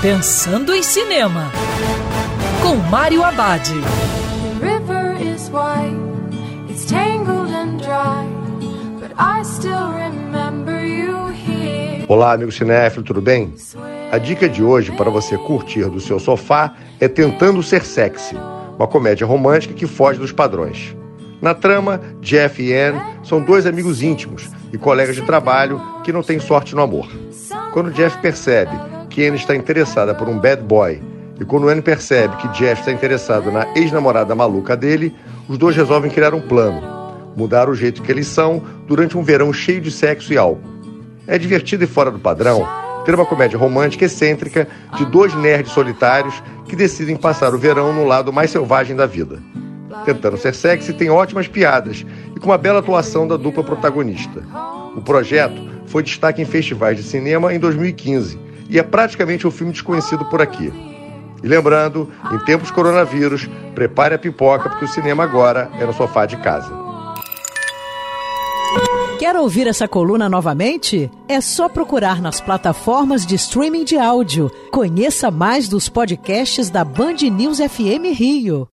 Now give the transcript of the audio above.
Pensando em Cinema, com Mário Abad. Olá, amigo cinéfilo, tudo bem? A dica de hoje para você curtir do seu sofá é Tentando Ser Sexy, uma comédia romântica que foge dos padrões. Na trama, Jeff e Anne são dois amigos íntimos e colegas de trabalho que não têm sorte no amor. Quando Jeff percebe Anne está interessada por um bad boy e quando Anne percebe que Jeff está interessado na ex-namorada maluca dele, os dois resolvem criar um plano, mudar o jeito que eles são durante um verão cheio de sexo e álcool. É divertido e fora do padrão ter uma comédia romântica excêntrica de dois nerds solitários que decidem passar o verão no lado mais selvagem da vida. Tentando ser sexy, tem ótimas piadas e com uma bela atuação da dupla protagonista. O projeto foi destaque em festivais de cinema em 2015 e é praticamente um filme desconhecido por aqui. E lembrando, em tempos coronavírus, prepare a pipoca porque o cinema agora é no sofá de casa. Quer ouvir essa coluna novamente? É só procurar nas plataformas de streaming de áudio. Conheça mais dos podcasts da Band News FM Rio.